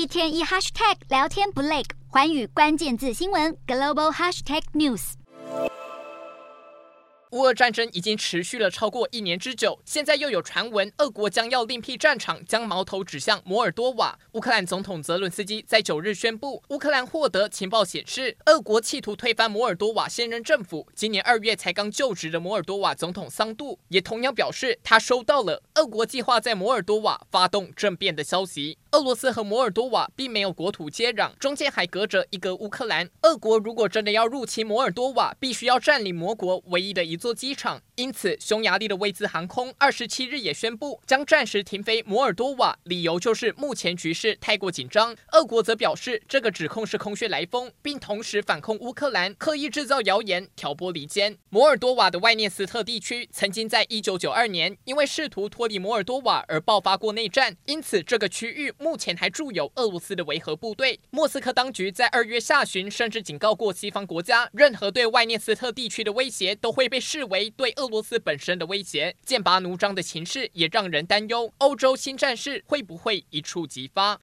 一天一 hashtag 聊天不累，寰宇关键字新闻 global hashtag news。乌俄战争已经持续了超过一年之久，现在又有传闻，俄国将要另辟战场，将矛头指向摩尔多瓦。乌克兰总统泽伦斯基在九日宣布，乌克兰获得情报显示，俄国企图推翻摩尔多瓦现任政府。今年二月才刚就职的摩尔多瓦总统桑杜也同样表示，他收到了俄国计划在摩尔多瓦发动政变的消息。俄罗斯和摩尔多瓦并没有国土接壤，中间还隔着一个乌克兰。俄国如果真的要入侵摩尔多瓦，必须要占领摩国唯一的一座机场。因此，匈牙利的威兹航空二十七日也宣布将暂时停飞摩尔多瓦，理由就是目前局势太过紧张。俄国则表示，这个指控是空穴来风，并同时反控乌克兰刻意制造谣言，挑拨离间。摩尔多瓦的外涅斯特地区曾经在一九九二年因为试图脱离摩尔多瓦而爆发过内战，因此这个区域。目前还驻有俄罗斯的维和部队。莫斯科当局在二月下旬甚至警告过西方国家，任何对外涅斯特地区的威胁都会被视为对俄罗斯本身的威胁。剑拔弩张的情势也让人担忧，欧洲新战事会不会一触即发？